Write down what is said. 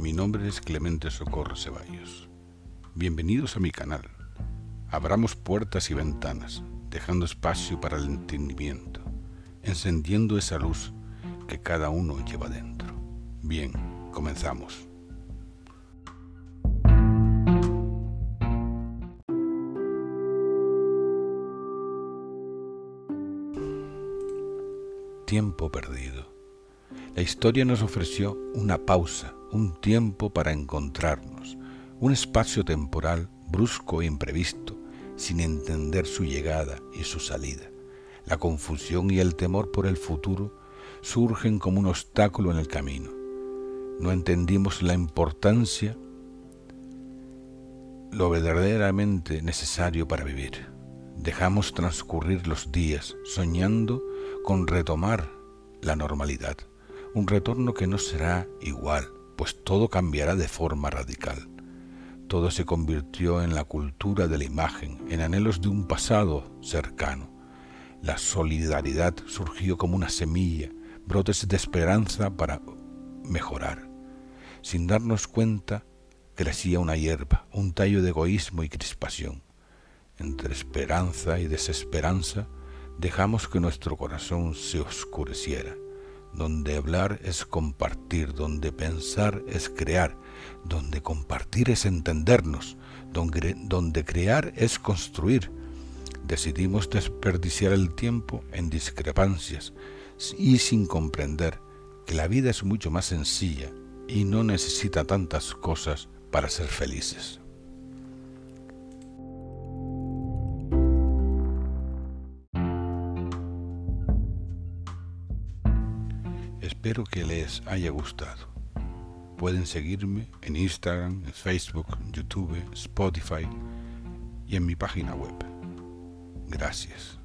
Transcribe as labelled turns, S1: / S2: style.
S1: mi nombre es Clemente Socorro Ceballos. Bienvenidos a mi canal. Abramos puertas y ventanas, dejando espacio para el entendimiento, encendiendo esa luz que cada uno lleva dentro. Bien, comenzamos. Tiempo perdido. La historia nos ofreció una pausa, un tiempo para encontrarnos, un espacio temporal brusco e imprevisto, sin entender su llegada y su salida. La confusión y el temor por el futuro surgen como un obstáculo en el camino. No entendimos la importancia, lo verdaderamente necesario para vivir. Dejamos transcurrir los días soñando con retomar la normalidad un retorno que no será igual, pues todo cambiará de forma radical. Todo se convirtió en la cultura de la imagen, en anhelos de un pasado cercano. La solidaridad surgió como una semilla, brotes de esperanza para mejorar. Sin darnos cuenta, crecía una hierba, un tallo de egoísmo y crispación. Entre esperanza y desesperanza, dejamos que nuestro corazón se oscureciera donde hablar es compartir, donde pensar es crear, donde compartir es entendernos, donde, donde crear es construir. Decidimos desperdiciar el tiempo en discrepancias y sin comprender que la vida es mucho más sencilla y no necesita tantas cosas para ser felices. Espero que les haya gustado. Pueden seguirme en Instagram, Facebook, YouTube, Spotify y en mi página web. Gracias.